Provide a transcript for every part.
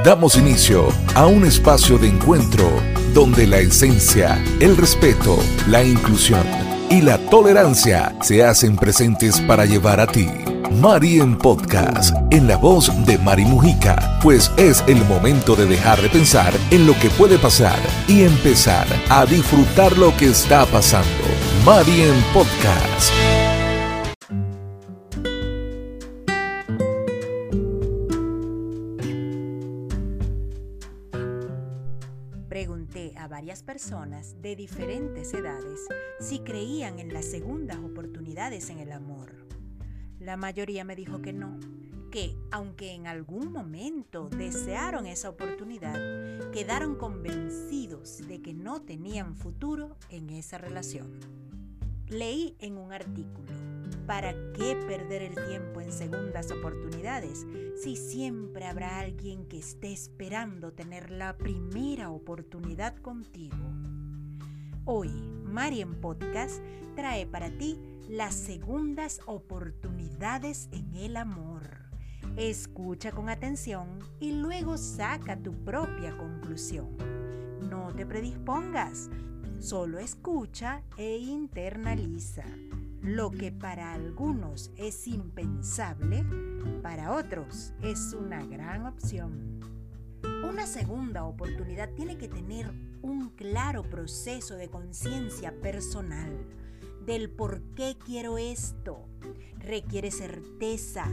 Damos inicio a un espacio de encuentro donde la esencia, el respeto, la inclusión y la tolerancia se hacen presentes para llevar a ti. Mari en Podcast, en la voz de Mari Mujica, pues es el momento de dejar de pensar en lo que puede pasar y empezar a disfrutar lo que está pasando. Mari en Podcast. De diferentes edades si creían en las segundas oportunidades en el amor. La mayoría me dijo que no, que aunque en algún momento desearon esa oportunidad, quedaron convencidos de que no tenían futuro en esa relación. Leí en un artículo, ¿para qué perder el tiempo en segundas oportunidades si siempre habrá alguien que esté esperando tener la primera oportunidad contigo? Hoy, Marian Podcast trae para ti las segundas oportunidades en el amor. Escucha con atención y luego saca tu propia conclusión. No te predispongas, solo escucha e internaliza. Lo que para algunos es impensable, para otros es una gran opción. Una segunda oportunidad tiene que tener un claro proceso de conciencia personal del por qué quiero esto. Requiere certeza,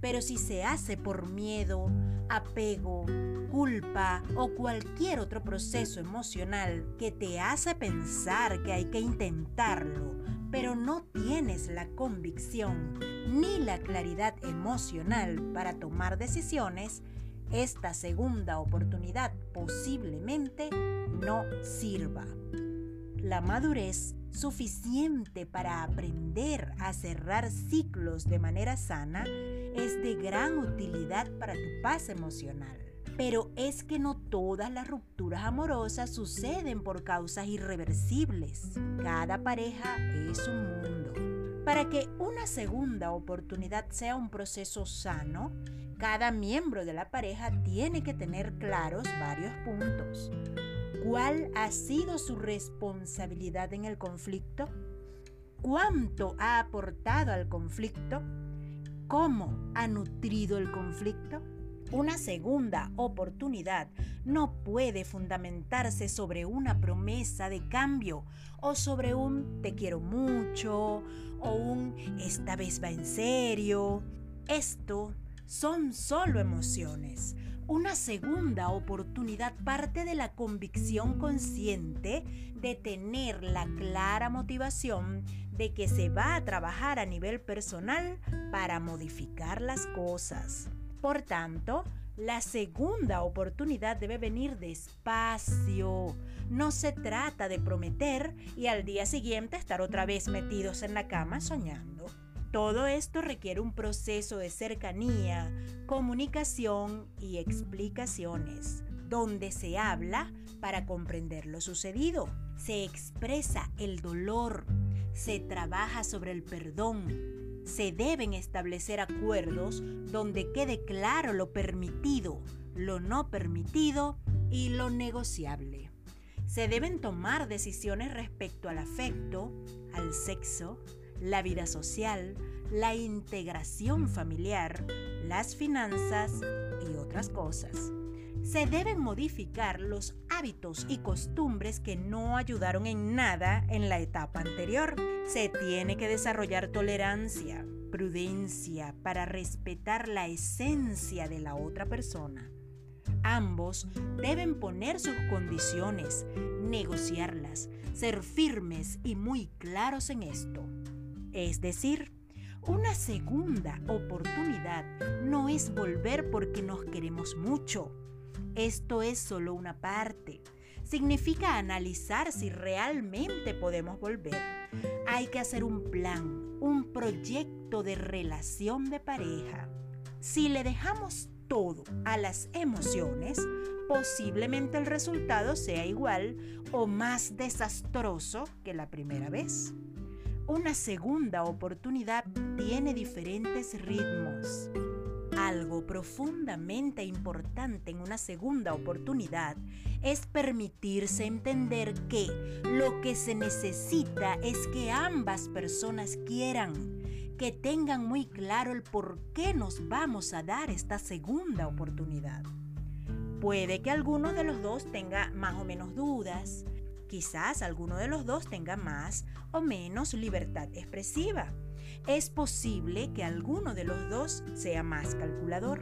pero si se hace por miedo, apego, culpa o cualquier otro proceso emocional que te hace pensar que hay que intentarlo, pero no tienes la convicción ni la claridad emocional para tomar decisiones, esta segunda oportunidad posiblemente no sirva. La madurez suficiente para aprender a cerrar ciclos de manera sana es de gran utilidad para tu paz emocional. Pero es que no todas las rupturas amorosas suceden por causas irreversibles. Cada pareja es un mundo. Para que una segunda oportunidad sea un proceso sano, cada miembro de la pareja tiene que tener claros varios puntos. ¿Cuál ha sido su responsabilidad en el conflicto? ¿Cuánto ha aportado al conflicto? ¿Cómo ha nutrido el conflicto? Una segunda oportunidad no puede fundamentarse sobre una promesa de cambio o sobre un te quiero mucho o un esta vez va en serio. Esto son solo emociones. Una segunda oportunidad parte de la convicción consciente de tener la clara motivación de que se va a trabajar a nivel personal para modificar las cosas. Por tanto, la segunda oportunidad debe venir despacio. No se trata de prometer y al día siguiente estar otra vez metidos en la cama soñando. Todo esto requiere un proceso de cercanía, comunicación y explicaciones, donde se habla para comprender lo sucedido, se expresa el dolor, se trabaja sobre el perdón, se deben establecer acuerdos donde quede claro lo permitido, lo no permitido y lo negociable. Se deben tomar decisiones respecto al afecto, al sexo, la vida social, la integración familiar, las finanzas y otras cosas. Se deben modificar los hábitos y costumbres que no ayudaron en nada en la etapa anterior. Se tiene que desarrollar tolerancia, prudencia para respetar la esencia de la otra persona. Ambos deben poner sus condiciones, negociarlas, ser firmes y muy claros en esto. Es decir, una segunda oportunidad no es volver porque nos queremos mucho. Esto es solo una parte. Significa analizar si realmente podemos volver. Hay que hacer un plan, un proyecto de relación de pareja. Si le dejamos todo a las emociones, posiblemente el resultado sea igual o más desastroso que la primera vez. Una segunda oportunidad tiene diferentes ritmos. Algo profundamente importante en una segunda oportunidad es permitirse entender que lo que se necesita es que ambas personas quieran, que tengan muy claro el por qué nos vamos a dar esta segunda oportunidad. Puede que alguno de los dos tenga más o menos dudas, quizás alguno de los dos tenga más o menos libertad expresiva. Es posible que alguno de los dos sea más calculador.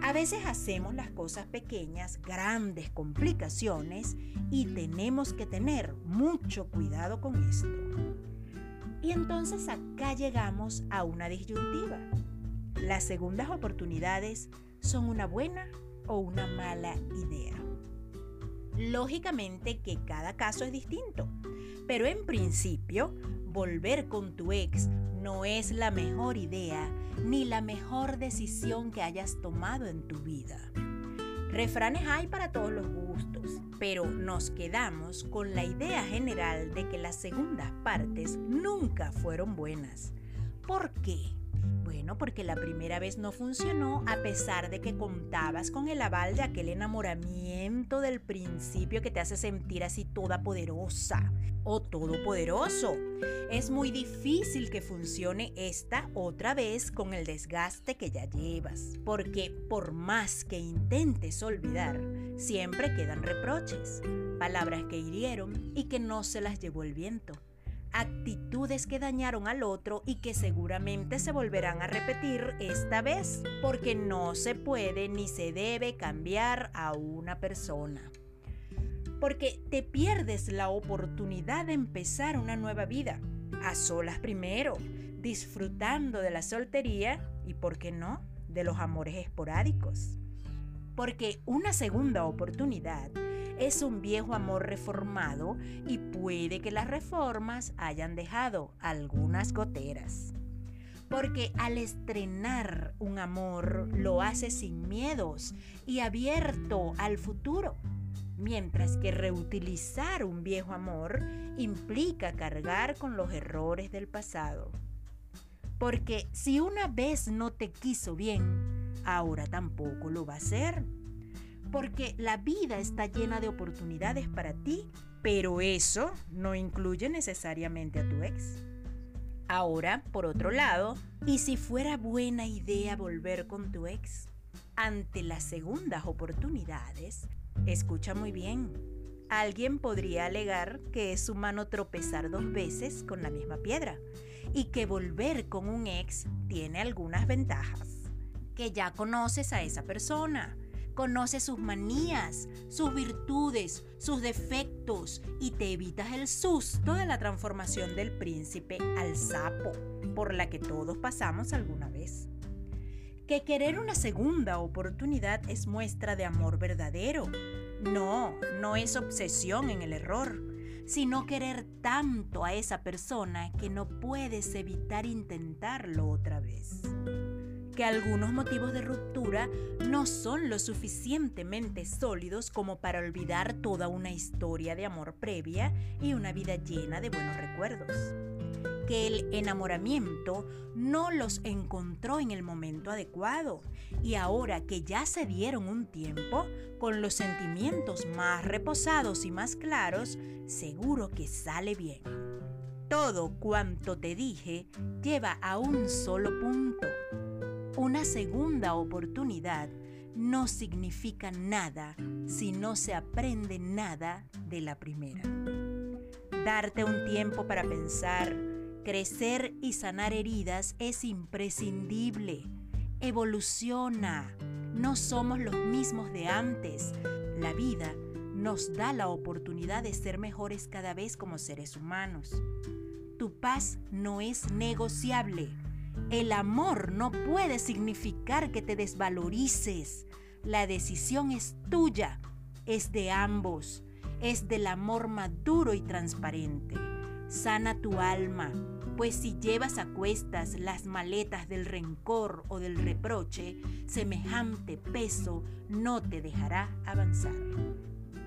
A veces hacemos las cosas pequeñas, grandes complicaciones y tenemos que tener mucho cuidado con esto. Y entonces acá llegamos a una disyuntiva. Las segundas oportunidades son una buena o una mala idea. Lógicamente que cada caso es distinto, pero en principio, volver con tu ex no es la mejor idea ni la mejor decisión que hayas tomado en tu vida. Refranes hay para todos los gustos, pero nos quedamos con la idea general de que las segundas partes nunca fueron buenas. ¿Por qué? Bueno, porque la primera vez no funcionó a pesar de que contabas con el aval de aquel enamoramiento del principio que te hace sentir así toda poderosa o todopoderoso. Es muy difícil que funcione esta otra vez con el desgaste que ya llevas, porque por más que intentes olvidar, siempre quedan reproches, palabras que hirieron y que no se las llevó el viento actitudes que dañaron al otro y que seguramente se volverán a repetir esta vez, porque no se puede ni se debe cambiar a una persona. Porque te pierdes la oportunidad de empezar una nueva vida, a solas primero, disfrutando de la soltería y, ¿por qué no?, de los amores esporádicos. Porque una segunda oportunidad es un viejo amor reformado y puede que las reformas hayan dejado algunas goteras. Porque al estrenar un amor lo hace sin miedos y abierto al futuro. Mientras que reutilizar un viejo amor implica cargar con los errores del pasado. Porque si una vez no te quiso bien, ahora tampoco lo va a hacer porque la vida está llena de oportunidades para ti, pero eso no incluye necesariamente a tu ex. Ahora, por otro lado, ¿y si fuera buena idea volver con tu ex? Ante las segundas oportunidades, escucha muy bien, alguien podría alegar que es humano tropezar dos veces con la misma piedra y que volver con un ex tiene algunas ventajas. Que ya conoces a esa persona, Conoce sus manías, sus virtudes, sus defectos y te evitas el susto de la transformación del príncipe al sapo, por la que todos pasamos alguna vez. Que querer una segunda oportunidad es muestra de amor verdadero. No, no es obsesión en el error, sino querer tanto a esa persona que no puedes evitar intentarlo otra vez que algunos motivos de ruptura no son lo suficientemente sólidos como para olvidar toda una historia de amor previa y una vida llena de buenos recuerdos. Que el enamoramiento no los encontró en el momento adecuado y ahora que ya se dieron un tiempo, con los sentimientos más reposados y más claros, seguro que sale bien. Todo cuanto te dije lleva a un solo punto una segunda oportunidad no significa nada si no se aprende nada de la primera. Darte un tiempo para pensar, crecer y sanar heridas es imprescindible. Evoluciona. No somos los mismos de antes. La vida nos da la oportunidad de ser mejores cada vez como seres humanos. Tu paz no es negociable. El amor no puede significar que te desvalorices. La decisión es tuya, es de ambos, es del amor maduro y transparente. Sana tu alma, pues si llevas a cuestas las maletas del rencor o del reproche, semejante peso no te dejará avanzar.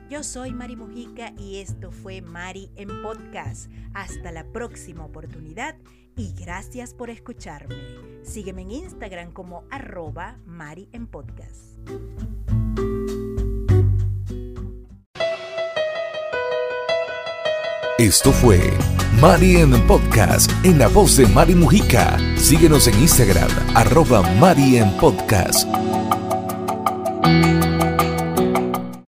Yo soy Mari Mujica y esto fue Mari en Podcast. Hasta la próxima oportunidad y gracias por escucharme. Sígueme en Instagram como arroba Mari en Podcast. Esto fue Mari en Podcast en la voz de Mari Mujica. Síguenos en Instagram, arroba Mari en Podcast.